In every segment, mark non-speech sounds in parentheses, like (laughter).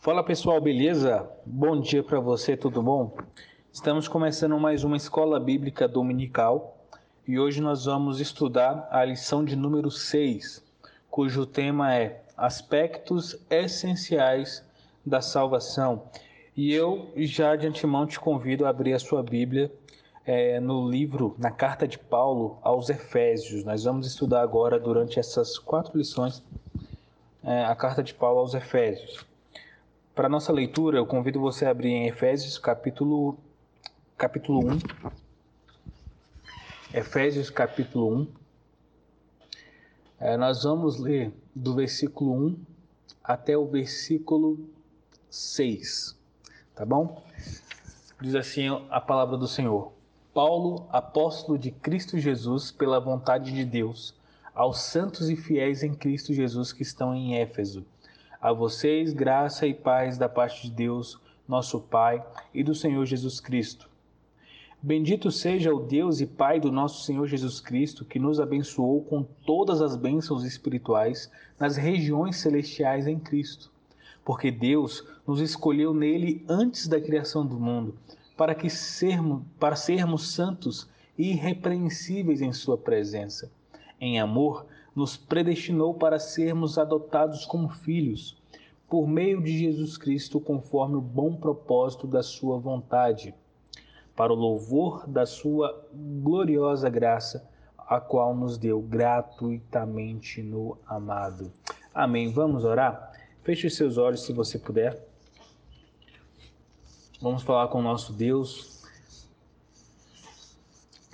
Fala pessoal, beleza? Bom dia para você, tudo bom? Estamos começando mais uma escola bíblica dominical e hoje nós vamos estudar a lição de número 6, cujo tema é Aspectos Essenciais da Salvação. E eu já de antemão te convido a abrir a sua Bíblia é, no livro, na carta de Paulo aos Efésios. Nós vamos estudar agora, durante essas quatro lições, é, a carta de Paulo aos Efésios. Para nossa leitura, eu convido você a abrir em Efésios capítulo, capítulo 1. Efésios capítulo 1. É, nós vamos ler do versículo 1 até o versículo 6. Tá bom? Diz assim a palavra do Senhor. Paulo, apóstolo de Cristo Jesus, pela vontade de Deus, aos santos e fiéis em Cristo Jesus que estão em Éfeso a vocês, graça e paz da parte de Deus, nosso Pai, e do Senhor Jesus Cristo. Bendito seja o Deus e Pai do nosso Senhor Jesus Cristo, que nos abençoou com todas as bênçãos espirituais nas regiões celestiais em Cristo. Porque Deus nos escolheu nele antes da criação do mundo, para que sermos, para sermos santos e irrepreensíveis em sua presença. Em amor, nos predestinou para sermos adotados como filhos, por meio de Jesus Cristo, conforme o bom propósito da Sua vontade, para o louvor da Sua gloriosa graça, a qual nos deu gratuitamente no amado. Amém. Vamos orar? Feche seus olhos se você puder. Vamos falar com o nosso Deus.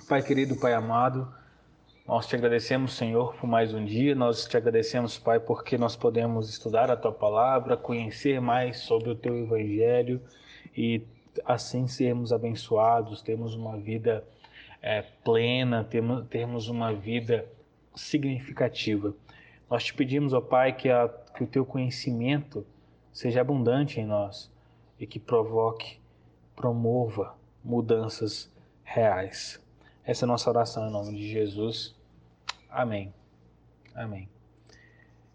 Pai querido, Pai amado, nós te agradecemos, Senhor, por mais um dia. Nós te agradecemos, Pai, porque nós podemos estudar a tua palavra, conhecer mais sobre o teu evangelho e assim sermos abençoados, termos uma vida é, plena, termos, termos uma vida significativa. Nós te pedimos, ó Pai, que, a, que o teu conhecimento seja abundante em nós e que provoque, promova mudanças reais. Essa é a nossa oração em nome de Jesus. Amém. Amém.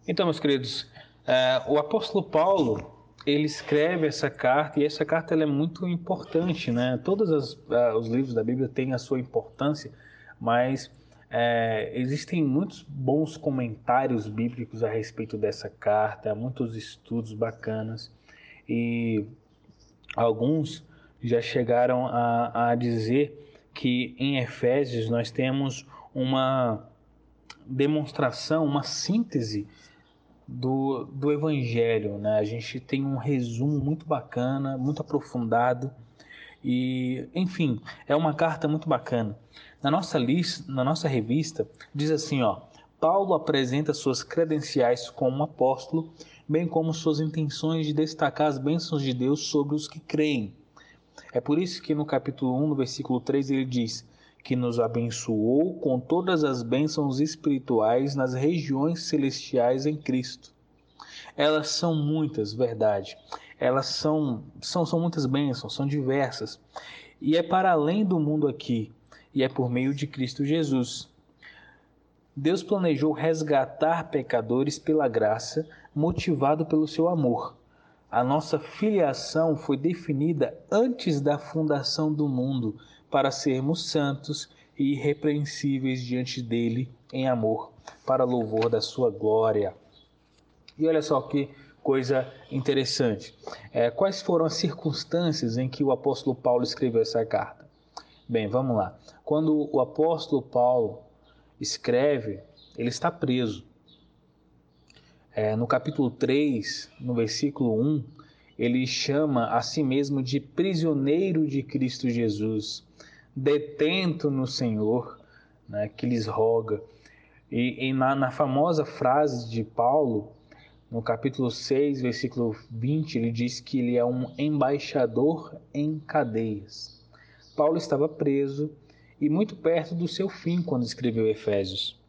Então, meus queridos, uh, o apóstolo Paulo ele escreve essa carta e essa carta é muito importante, né? Todos as, uh, os livros da Bíblia têm a sua importância, mas uh, existem muitos bons comentários bíblicos a respeito dessa carta, muitos estudos bacanas e alguns já chegaram a, a dizer que em Efésios nós temos uma demonstração, uma síntese do, do Evangelho. Né? A gente tem um resumo muito bacana, muito aprofundado. E, enfim, é uma carta muito bacana. Na nossa lista, na nossa revista, diz assim, ó: Paulo apresenta suas credenciais como apóstolo, bem como suas intenções de destacar as bênçãos de Deus sobre os que creem. É por isso que no capítulo 1, no versículo 3, ele diz que nos abençoou com todas as bênçãos espirituais nas regiões celestiais em Cristo. Elas são muitas, verdade. Elas são, são, são muitas bênçãos, são diversas. E é para além do mundo aqui, e é por meio de Cristo Jesus. Deus planejou resgatar pecadores pela graça, motivado pelo seu amor. A nossa filiação foi definida antes da fundação do mundo para sermos santos e irrepreensíveis diante dele em amor, para louvor da sua glória. E olha só que coisa interessante. É, quais foram as circunstâncias em que o apóstolo Paulo escreveu essa carta? Bem, vamos lá. Quando o apóstolo Paulo escreve, ele está preso. É, no capítulo 3, no versículo 1, ele chama a si mesmo de prisioneiro de Cristo Jesus, detento no Senhor, né, que lhes roga. E, e na, na, famosa frase de Paulo, no capítulo 6, versículo 20, ele diz que ele é um embaixador em cadeias. Paulo estava preso e muito perto do seu fim quando escreveu Efésios.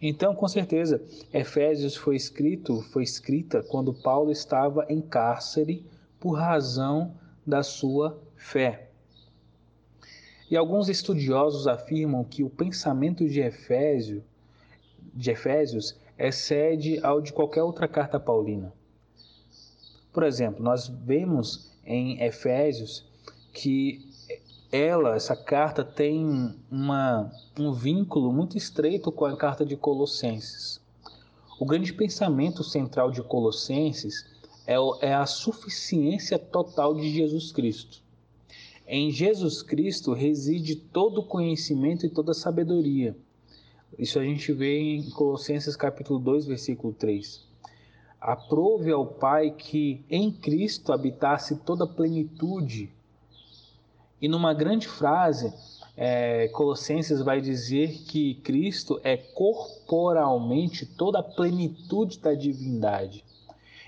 Então, com certeza, Efésios foi escrito, foi escrita quando Paulo estava em cárcere por razão da sua fé. E alguns estudiosos afirmam que o pensamento de Efésio, de Efésios excede ao de qualquer outra carta paulina. Por exemplo, nós vemos em Efésios que ela, essa carta, tem uma, um vínculo muito estreito com a carta de Colossenses. O grande pensamento central de Colossenses é, é a suficiência total de Jesus Cristo. Em Jesus Cristo reside todo o conhecimento e toda a sabedoria. Isso a gente vê em Colossenses capítulo 2, versículo 3. Aprove ao Pai que em Cristo habitasse toda a plenitude. E numa grande frase, é, Colossenses vai dizer que Cristo é corporalmente toda a plenitude da divindade.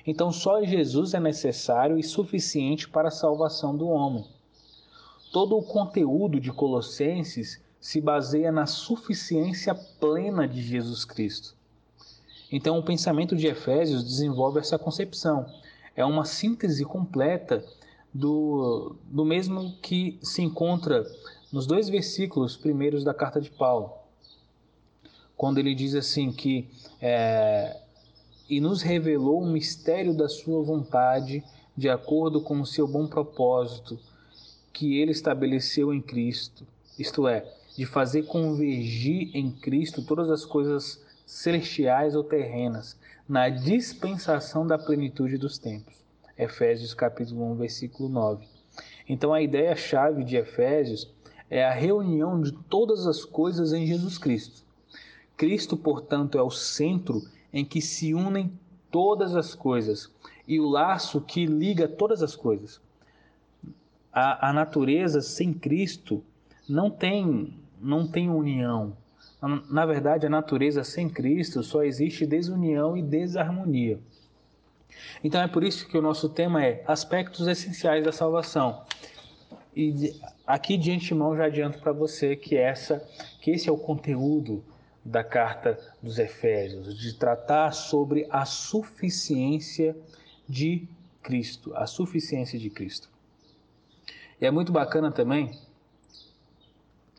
Então, só Jesus é necessário e suficiente para a salvação do homem. Todo o conteúdo de Colossenses se baseia na suficiência plena de Jesus Cristo. Então, o pensamento de Efésios desenvolve essa concepção. É uma síntese completa do, do mesmo que se encontra nos dois versículos primeiros da carta de Paulo, quando ele diz assim que é, e nos revelou o mistério da sua vontade de acordo com o seu bom propósito que ele estabeleceu em Cristo, isto é, de fazer convergir em Cristo todas as coisas celestiais ou terrenas na dispensação da plenitude dos tempos. Efésios capítulo 1, versículo 9. Então a ideia chave de Efésios é a reunião de todas as coisas em Jesus Cristo. Cristo, portanto, é o centro em que se unem todas as coisas e o laço que liga todas as coisas. A, a natureza sem Cristo não tem, não tem união. Na verdade, a natureza sem Cristo só existe desunião e desarmonia. Então é por isso que o nosso tema é aspectos essenciais da salvação. E aqui de antemão já adianto para você que essa, que esse é o conteúdo da carta dos Efésios, de tratar sobre a suficiência de Cristo, a suficiência de Cristo. E é muito bacana também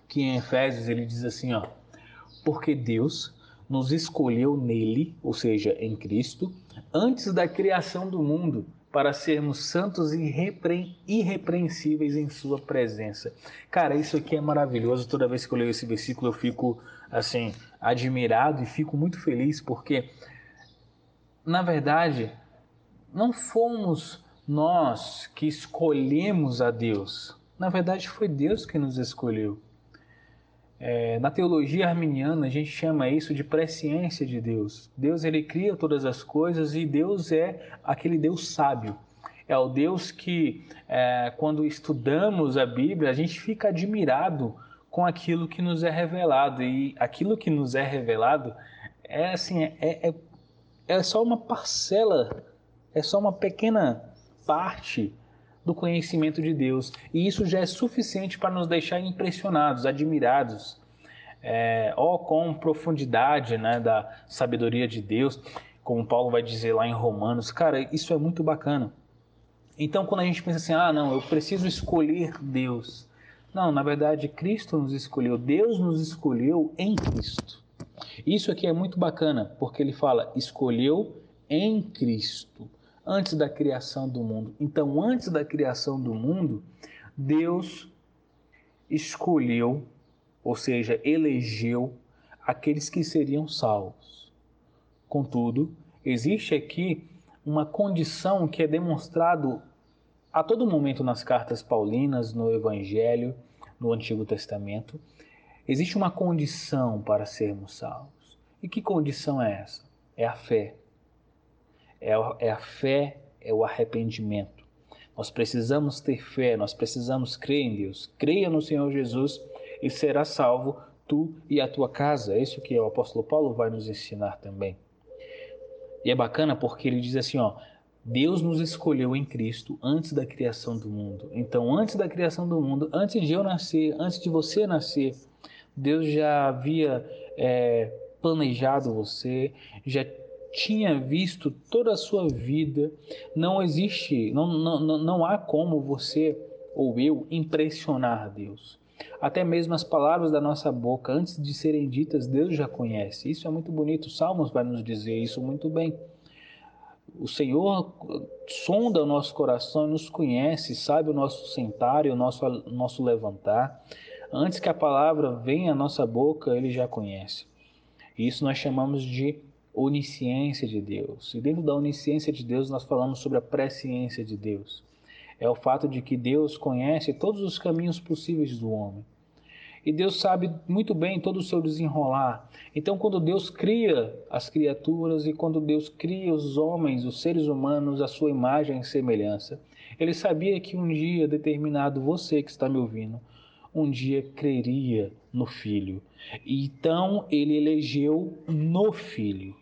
que em Efésios ele diz assim, ó, porque Deus nos escolheu nele, ou seja, em Cristo, antes da criação do mundo para sermos santos e irrepre... irrepreensíveis em Sua presença. Cara, isso aqui é maravilhoso. Toda vez que eu leio esse versículo, eu fico assim admirado e fico muito feliz porque, na verdade, não fomos nós que escolhemos a Deus. Na verdade, foi Deus que nos escolheu. É, na teologia arminiana, a gente chama isso de presciência de Deus. Deus ele cria todas as coisas e Deus é aquele Deus sábio. É o Deus que, é, quando estudamos a Bíblia, a gente fica admirado com aquilo que nos é revelado. E aquilo que nos é revelado é assim, é, é, é só uma parcela, é só uma pequena parte do conhecimento de Deus. E isso já é suficiente para nos deixar impressionados, admirados. É, ó, com profundidade né, da sabedoria de Deus, como Paulo vai dizer lá em Romanos. Cara, isso é muito bacana. Então, quando a gente pensa assim, ah, não, eu preciso escolher Deus. Não, na verdade, Cristo nos escolheu, Deus nos escolheu em Cristo. Isso aqui é muito bacana, porque ele fala, escolheu em Cristo antes da criação do mundo. Então, antes da criação do mundo, Deus escolheu, ou seja, elegeu aqueles que seriam salvos. Contudo, existe aqui uma condição que é demonstrado a todo momento nas cartas paulinas, no Evangelho, no Antigo Testamento. Existe uma condição para sermos salvos. E que condição é essa? É a fé é, é a fé, é o arrependimento. Nós precisamos ter fé, nós precisamos crer em Deus. Creia no Senhor Jesus e será salvo tu e a tua casa. É isso que o apóstolo Paulo vai nos ensinar também. E é bacana porque ele diz assim, ó, Deus nos escolheu em Cristo antes da criação do mundo. Então, antes da criação do mundo, antes de eu nascer, antes de você nascer, Deus já havia é, planejado você, já tinha visto toda a sua vida, não existe, não, não, não há como você ou eu impressionar Deus. Até mesmo as palavras da nossa boca, antes de serem ditas, Deus já conhece. Isso é muito bonito. Salmos vai nos dizer isso muito bem. O Senhor sonda o nosso coração e nos conhece, sabe o nosso sentar e o nosso, nosso levantar. Antes que a palavra venha à nossa boca, ele já conhece. Isso nós chamamos de onisciência de Deus. E dentro da onisciência de Deus, nós falamos sobre a presciência de Deus. É o fato de que Deus conhece todos os caminhos possíveis do homem. E Deus sabe muito bem todo o seu desenrolar. Então, quando Deus cria as criaturas e quando Deus cria os homens, os seres humanos, a sua imagem e semelhança, Ele sabia que um dia determinado, você que está me ouvindo, um dia creria no Filho. Então, Ele elegeu no Filho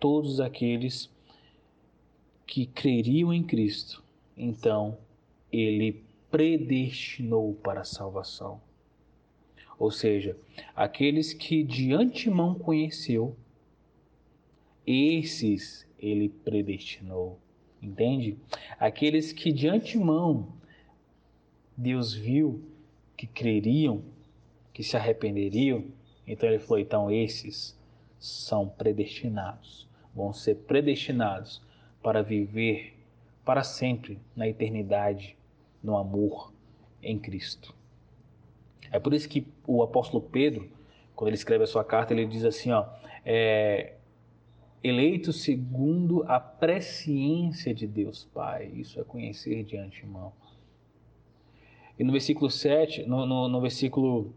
todos aqueles que creriam em Cristo. Então, Ele predestinou para a salvação ou seja, aqueles que de antemão conheceu, esses ele predestinou. Entende? Aqueles que de antemão Deus viu que creriam, que se arrependeriam, então ele falou: então esses são predestinados, vão ser predestinados para viver para sempre na eternidade, no amor em Cristo. É por isso que o apóstolo Pedro, quando ele escreve a sua carta, ele diz assim, ó, é, eleito segundo a presciência de Deus Pai. Isso é conhecer de antemão. E no versículo 7, no, no, no versículo,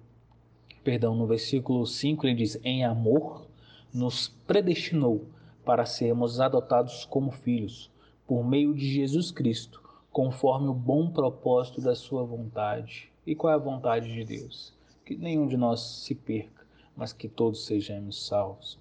perdão, no versículo 5 ele diz, em amor nos predestinou para sermos adotados como filhos, por meio de Jesus Cristo, conforme o bom propósito da sua vontade e qual é a vontade de Deus? Que nenhum de nós se perca, mas que todos sejamos salvos.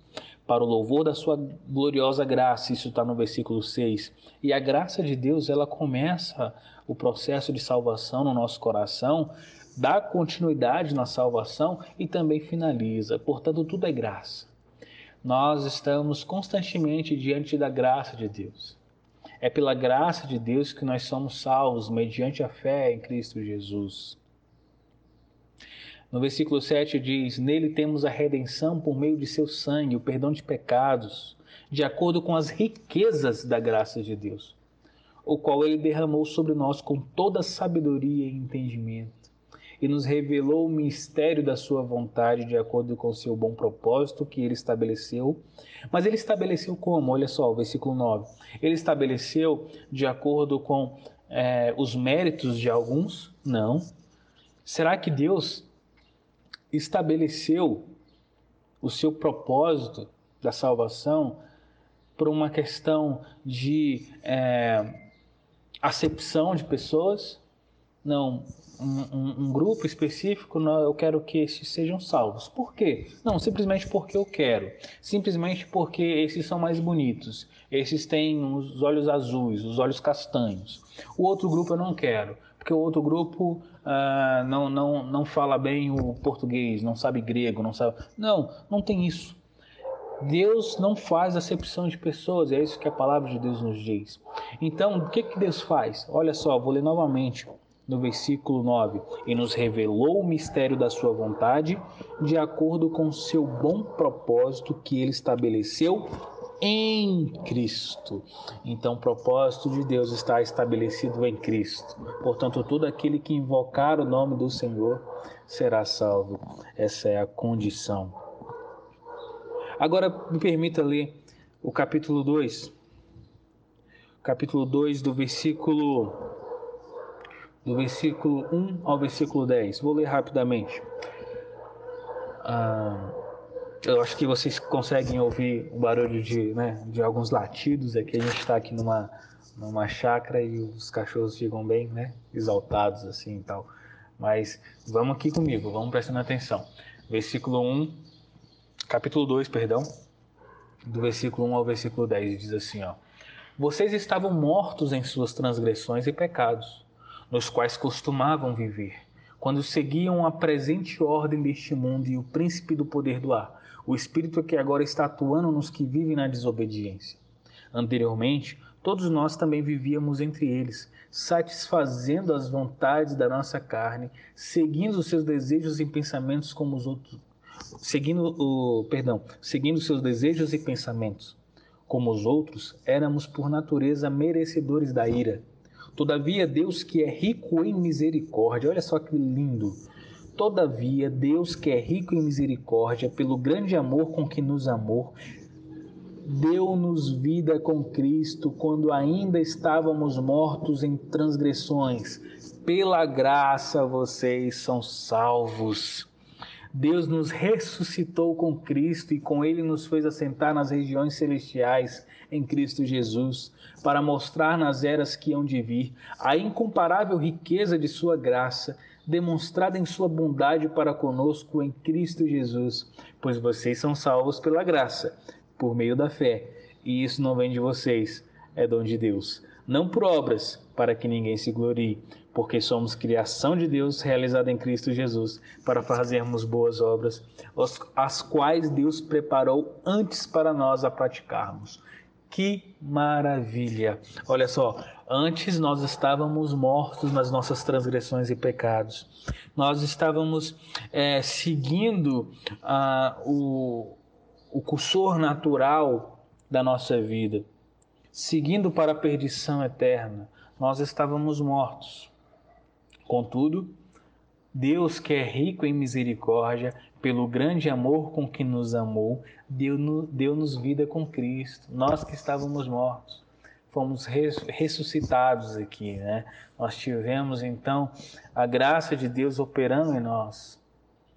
Para o louvor da sua gloriosa graça, isso está no versículo 6. E a graça de Deus, ela começa o processo de salvação no nosso coração, dá continuidade na salvação e também finaliza. Portanto, tudo é graça. Nós estamos constantemente diante da graça de Deus. É pela graça de Deus que nós somos salvos mediante a fé em Cristo Jesus. No versículo 7 diz: Nele temos a redenção por meio de seu sangue, o perdão de pecados, de acordo com as riquezas da graça de Deus, o qual ele derramou sobre nós com toda sabedoria e entendimento, e nos revelou o mistério da sua vontade de acordo com o seu bom propósito que ele estabeleceu. Mas ele estabeleceu como? Olha só, o versículo 9. Ele estabeleceu de acordo com é, os méritos de alguns? Não. Será que Deus estabeleceu o seu propósito da salvação por uma questão de é, acepção de pessoas. Não, um, um, um, grupo específico, não, eu quero que esses sejam salvos. Por quê? Não, simplesmente porque eu quero. Simplesmente porque esses são mais bonitos. Esses têm os olhos azuis, os olhos castanhos. O outro grupo eu não quero porque o outro grupo uh, não, não, não fala bem o português, não sabe grego, não sabe. Não, não tem isso. Deus não faz acepção de pessoas, é isso que a palavra de Deus nos diz. Então, o que, que Deus faz? Olha só, vou ler novamente no versículo 9: E nos revelou o mistério da Sua vontade, de acordo com seu bom propósito que Ele estabeleceu em Cristo. Então, o propósito de Deus está estabelecido em Cristo. Portanto, todo aquele que invocar o nome do Senhor será salvo. Essa é a condição. Agora, me permita ler o capítulo 2. Capítulo 2 do versículo do versículo 1 ao versículo 10. Vou ler rapidamente. Ah, eu acho que vocês conseguem ouvir o barulho de, né, de alguns latidos. Aqui a gente está aqui numa, numa chácara e os cachorros ficam bem né, exaltados assim e tal. Mas vamos aqui comigo, vamos prestando atenção. Versículo 1, capítulo 2, perdão, do versículo 1 ao versículo 10, diz assim, ó. Vocês estavam mortos em suas transgressões e pecados, nos quais costumavam viver, quando seguiam a presente ordem deste mundo e o príncipe do poder do ar o espírito que agora está atuando nos que vivem na desobediência. Anteriormente, todos nós também vivíamos entre eles, satisfazendo as vontades da nossa carne, seguindo os seus desejos e pensamentos como os outros, seguindo o, perdão, seguindo seus desejos e pensamentos, como os outros, éramos por natureza merecedores da ira. Todavia, Deus que é rico em misericórdia, olha só que lindo. Todavia, Deus que é rico em misericórdia, pelo grande amor com que nos amou, deu-nos vida com Cristo quando ainda estávamos mortos em transgressões. Pela graça vocês são salvos. Deus nos ressuscitou com Cristo e com Ele nos fez assentar nas regiões celestiais em Cristo Jesus, para mostrar nas eras que hão de vir a incomparável riqueza de Sua graça, demonstrada em Sua bondade para conosco em Cristo Jesus, pois vocês são salvos pela graça, por meio da fé, e isso não vem de vocês, é dom de Deus. Não por obras, para que ninguém se glorie, porque somos criação de Deus realizada em Cristo Jesus, para fazermos boas obras, as quais Deus preparou antes para nós a praticarmos. Que maravilha! Olha só, antes nós estávamos mortos nas nossas transgressões e pecados. Nós estávamos é, seguindo ah, o, o cursor natural da nossa vida, seguindo para a perdição eterna. Nós estávamos mortos. Contudo, Deus, que é rico em misericórdia, pelo grande amor com que nos amou, deu-nos deu vida com Cristo. Nós que estávamos mortos, fomos ressuscitados aqui, né? Nós tivemos então a graça de Deus operando em nós,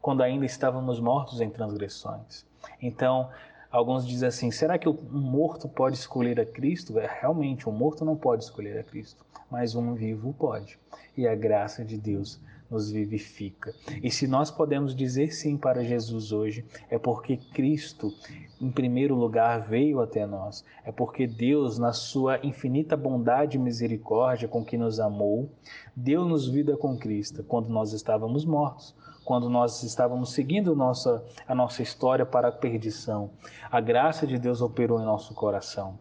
quando ainda estávamos mortos em transgressões. Então, alguns dizem assim: será que um morto pode escolher a Cristo? É, realmente, um morto não pode escolher a Cristo, mas um vivo pode. E a graça de Deus nos vivifica. E se nós podemos dizer sim para Jesus hoje, é porque Cristo, em primeiro lugar, veio até nós. É porque Deus, na sua infinita bondade e misericórdia com que nos amou, deu-nos vida com Cristo quando nós estávamos mortos quando nós estávamos seguindo nossa, a nossa história para a perdição. A graça de Deus operou em nosso coração.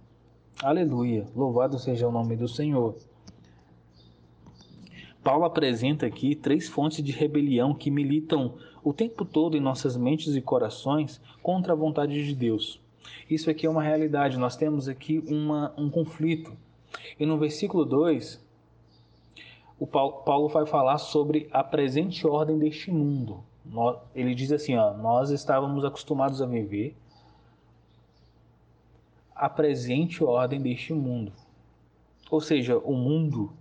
Aleluia! Louvado seja o nome do Senhor. Paulo apresenta aqui três fontes de rebelião que militam o tempo todo em nossas mentes e corações contra a vontade de Deus. Isso aqui é uma realidade, nós temos aqui uma, um conflito. E no versículo 2, o Paulo, Paulo vai falar sobre a presente ordem deste mundo. Ele diz assim: ó, nós estávamos acostumados a viver a presente ordem deste mundo. Ou seja, o mundo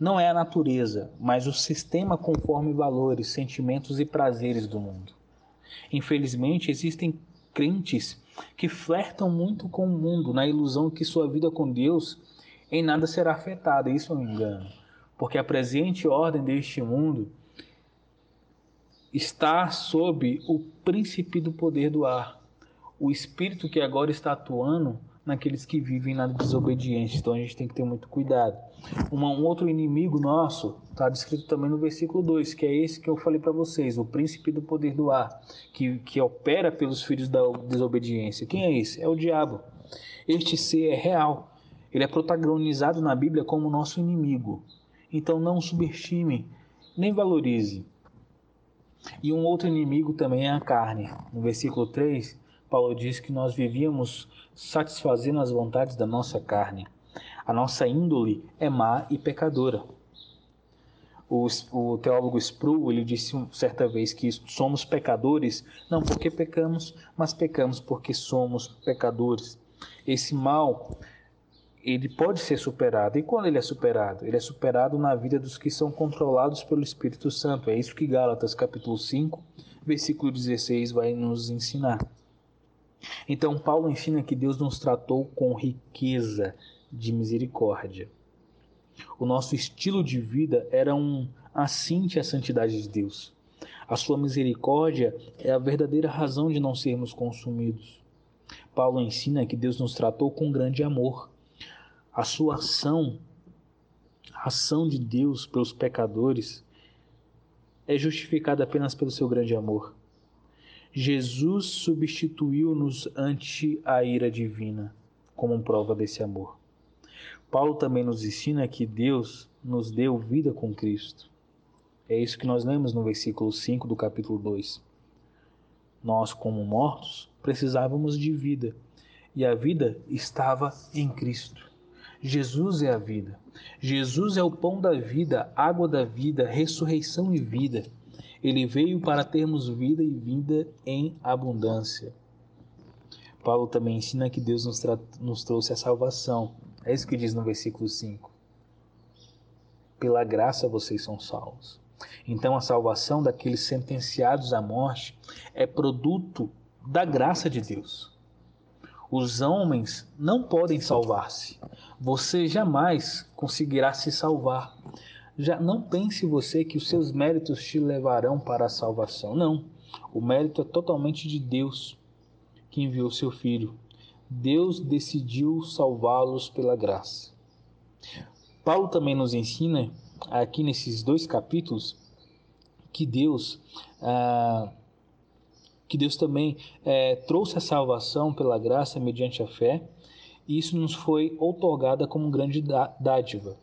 não é a natureza, mas o sistema conforme valores, sentimentos e prazeres do mundo. Infelizmente, existem crentes que flertam muito com o mundo, na ilusão que sua vida com Deus em nada será afetada. Isso é um engano, porque a presente ordem deste mundo está sob o príncipe do poder do ar. O espírito que agora está atuando naqueles que vivem na desobediência. Então a gente tem que ter muito cuidado. Uma, um outro inimigo nosso está descrito também no versículo 2, que é esse que eu falei para vocês, o príncipe do poder do ar, que, que opera pelos filhos da desobediência. Quem é esse? É o diabo. Este ser é real. Ele é protagonizado na Bíblia como nosso inimigo. Então não subestime, nem valorize. E um outro inimigo também é a carne. No versículo 3, Paulo diz que nós vivíamos satisfazendo as vontades da nossa carne. A nossa índole é má e pecadora. O, o teólogo Sproul ele disse certa vez que somos pecadores não porque pecamos, mas pecamos porque somos pecadores. Esse mal ele pode ser superado. E quando ele é superado? Ele é superado na vida dos que são controlados pelo Espírito Santo. É isso que Gálatas capítulo 5, versículo 16 vai nos ensinar. Então, Paulo ensina que Deus nos tratou com riqueza de misericórdia. O nosso estilo de vida era um assinte à santidade de Deus. A sua misericórdia é a verdadeira razão de não sermos consumidos. Paulo ensina que Deus nos tratou com grande amor. A sua ação, a ação de Deus pelos pecadores, é justificada apenas pelo seu grande amor. Jesus substituiu-nos ante a ira divina, como prova desse amor. Paulo também nos ensina que Deus nos deu vida com Cristo. É isso que nós lemos no versículo 5 do capítulo 2. Nós, como mortos, precisávamos de vida. e a vida estava em Cristo. Jesus é a vida. Jesus é o pão da vida, água da vida, ressurreição e vida. Ele veio para termos vida e vida em abundância. Paulo também ensina que Deus nos, nos trouxe a salvação. É isso que diz no versículo 5. Pela graça vocês são salvos. Então a salvação daqueles sentenciados à morte é produto da graça de Deus. Os homens não podem salvar-se. Você jamais conseguirá se salvar. Já não pense você que os seus méritos te levarão para a salvação. Não. O mérito é totalmente de Deus que enviou seu filho. Deus decidiu salvá-los pela graça. Paulo também nos ensina aqui nesses dois capítulos que Deus ah, que Deus também é, trouxe a salvação pela graça mediante a fé, e isso nos foi outorgada como grande dádiva.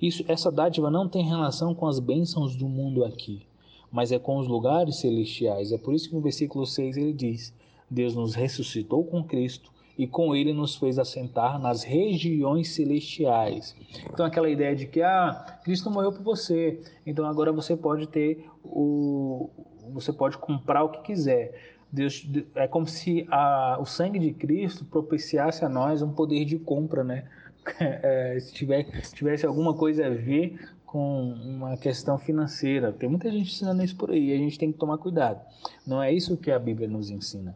Isso, essa dádiva não tem relação com as bênçãos do mundo aqui, mas é com os lugares celestiais. É por isso que no versículo 6 ele diz: Deus nos ressuscitou com Cristo e com ele nos fez assentar nas regiões celestiais. Então aquela ideia de que ah, Cristo morreu por você, então agora você pode ter o você pode comprar o que quiser. Deus é como se a, o sangue de Cristo propiciasse a nós um poder de compra, né? (laughs) É, se, tiver, se tivesse alguma coisa a ver com uma questão financeira. Tem muita gente ensinando isso por aí, a gente tem que tomar cuidado. Não é isso que a Bíblia nos ensina.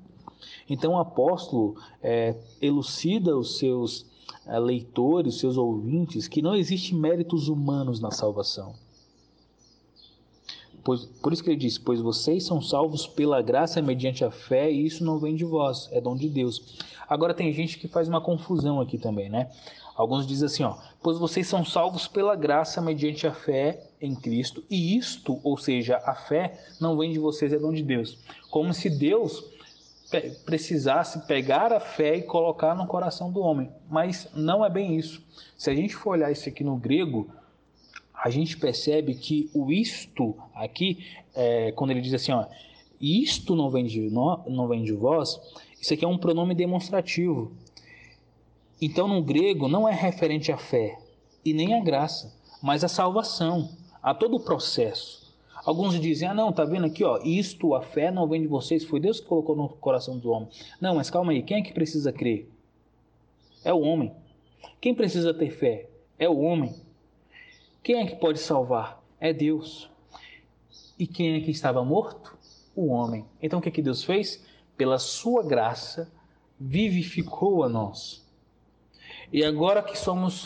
Então o apóstolo é, elucida os seus é, leitores, os seus ouvintes, que não existe méritos humanos na salvação. Pois, por isso que ele diz: Pois vocês são salvos pela graça mediante a fé, e isso não vem de vós, é dom de Deus. Agora tem gente que faz uma confusão aqui também, né? Alguns dizem assim, ó, pois vocês são salvos pela graça mediante a fé em Cristo, e isto, ou seja, a fé, não vem de vocês, é dom de Deus. Como se Deus precisasse pegar a fé e colocar no coração do homem. Mas não é bem isso. Se a gente for olhar isso aqui no grego, a gente percebe que o isto aqui, é, quando ele diz assim, ó, isto não vem, de no, não vem de vós, isso aqui é um pronome demonstrativo. Então, no grego, não é referente à fé e nem à graça, mas à salvação, a todo o processo. Alguns dizem, ah não, tá vendo aqui, ó, isto, a fé não vem de vocês, foi Deus que colocou no coração do homem. Não, mas calma aí, quem é que precisa crer? É o homem. Quem precisa ter fé? É o homem. Quem é que pode salvar? É Deus. E quem é que estava morto? O homem. Então o que, é que Deus fez? Pela sua graça, vivificou a nós. E agora que somos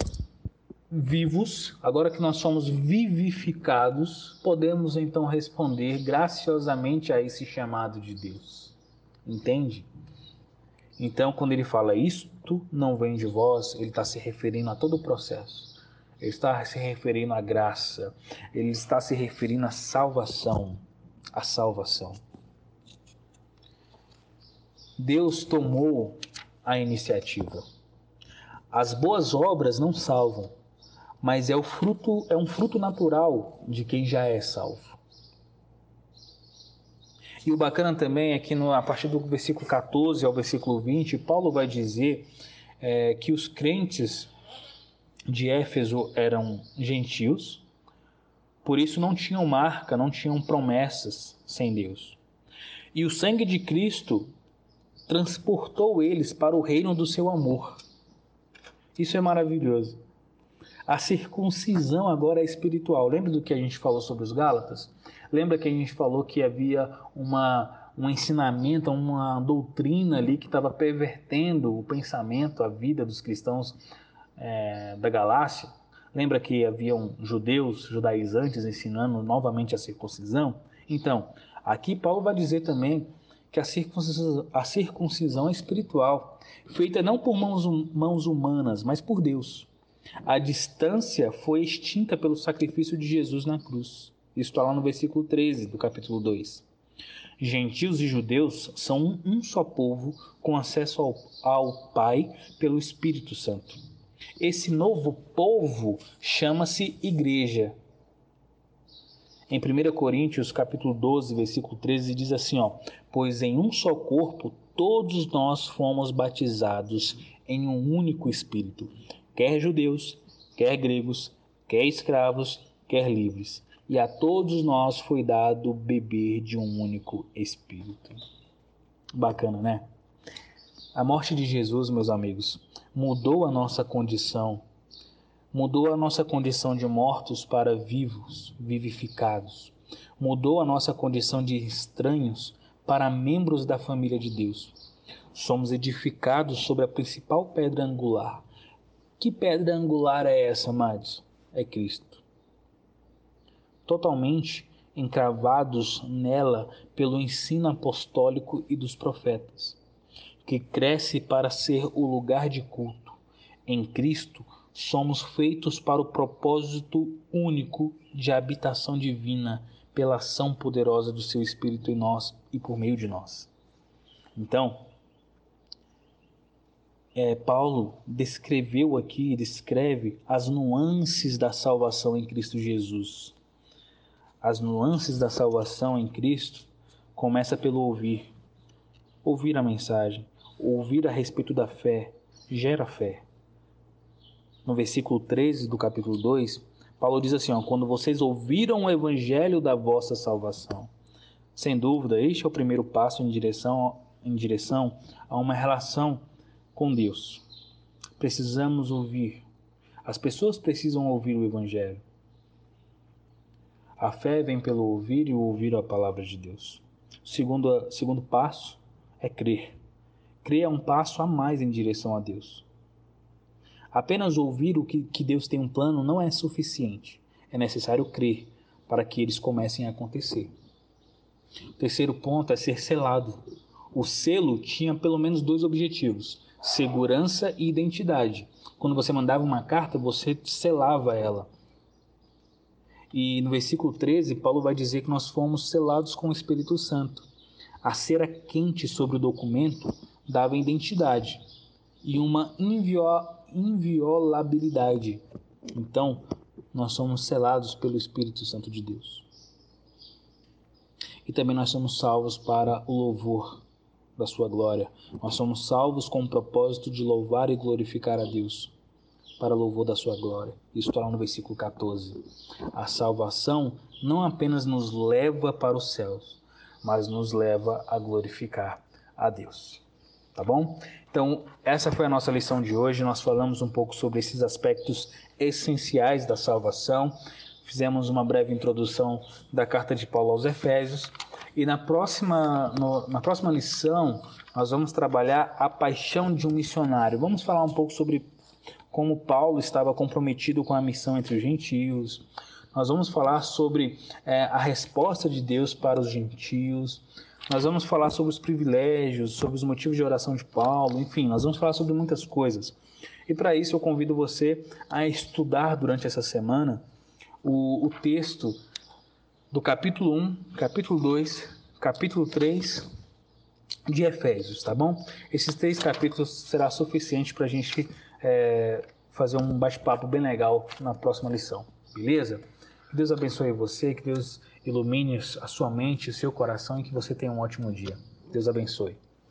vivos, agora que nós somos vivificados, podemos então responder graciosamente a esse chamado de Deus. Entende? Então, quando ele fala isto não vem de vós, ele está se referindo a todo o processo. Ele está se referindo à graça. Ele está se referindo à salvação. A salvação. Deus tomou a iniciativa. As boas obras não salvam, mas é o fruto, é um fruto natural de quem já é salvo. E o bacana também é que no, a partir do versículo 14 ao versículo 20, Paulo vai dizer é, que os crentes de Éfeso eram gentios, por isso não tinham marca, não tinham promessas sem Deus. E o sangue de Cristo transportou eles para o reino do seu amor. Isso é maravilhoso. A circuncisão agora é espiritual. Lembra do que a gente falou sobre os Gálatas? Lembra que a gente falou que havia uma, um ensinamento, uma doutrina ali que estava pervertendo o pensamento, a vida dos cristãos é, da Galácia? Lembra que haviam judeus, judaizantes ensinando novamente a circuncisão? Então, aqui Paulo vai dizer também que a circuncisão, a circuncisão é espiritual, feita não por mãos, hum, mãos humanas, mas por Deus. A distância foi extinta pelo sacrifício de Jesus na cruz. Isso está lá no versículo 13 do capítulo 2. Gentios e judeus são um só povo com acesso ao, ao Pai pelo Espírito Santo. Esse novo povo chama-se igreja. Em 1 Coríntios, capítulo 12, versículo 13, diz assim, ó: "Pois em um só corpo todos nós fomos batizados em um único Espírito, quer judeus, quer gregos, quer escravos, quer livres, e a todos nós foi dado beber de um único Espírito. Bacana, né? A morte de Jesus, meus amigos, mudou a nossa condição, mudou a nossa condição de mortos para vivos, vivificados, mudou a nossa condição de estranhos para membros da família de Deus. Somos edificados sobre a principal pedra angular. Que pedra angular é essa, amados? É Cristo. Totalmente encravados nela pelo ensino apostólico e dos profetas, que cresce para ser o lugar de culto. Em Cristo, somos feitos para o propósito único de habitação divina pela ação poderosa do seu Espírito em nós e por meio de nós. Então, é, Paulo descreveu aqui, descreve as nuances da salvação em Cristo Jesus. As nuances da salvação em Cristo começa pelo ouvir. Ouvir a mensagem, ouvir a respeito da fé, gera fé. No versículo 13 do capítulo 2, Paulo diz assim: ó, quando vocês ouviram o evangelho da vossa salvação. Sem dúvida, este é o primeiro passo em direção, em direção a uma relação com Deus. Precisamos ouvir. As pessoas precisam ouvir o evangelho. A fé vem pelo ouvir e ouvir a palavra de Deus. O segundo, segundo passo é crer. Crer é um passo a mais em direção a Deus. Apenas ouvir o que, que Deus tem um plano não é suficiente. É necessário crer para que eles comecem a acontecer. O terceiro ponto é ser selado. O selo tinha pelo menos dois objetivos: segurança e identidade. Quando você mandava uma carta, você selava ela. E no versículo 13, Paulo vai dizer que nós fomos selados com o Espírito Santo. A cera quente sobre o documento dava identidade e uma invio inviolabilidade. Então, nós somos selados pelo Espírito Santo de Deus. E também nós somos salvos para o louvor da sua glória. Nós somos salvos com o propósito de louvar e glorificar a Deus para louvor da sua glória. Isso está lá no versículo 14. A salvação não apenas nos leva para os céus, mas nos leva a glorificar a Deus tá bom? Então, essa foi a nossa lição de hoje. Nós falamos um pouco sobre esses aspectos essenciais da salvação. Fizemos uma breve introdução da carta de Paulo aos Efésios. E na próxima, no, na próxima lição, nós vamos trabalhar a paixão de um missionário. Vamos falar um pouco sobre como Paulo estava comprometido com a missão entre os gentios. Nós vamos falar sobre é, a resposta de Deus para os gentios. Nós vamos falar sobre os privilégios, sobre os motivos de oração de Paulo, enfim, nós vamos falar sobre muitas coisas. E para isso eu convido você a estudar durante essa semana o, o texto do capítulo 1, capítulo 2, capítulo 3 de Efésios, tá bom? Esses três capítulos será suficiente para a gente é, fazer um bate-papo bem legal na próxima lição, beleza? Que Deus abençoe você, que Deus ilumine a sua mente, o seu coração e que você tenha um ótimo dia. Deus abençoe.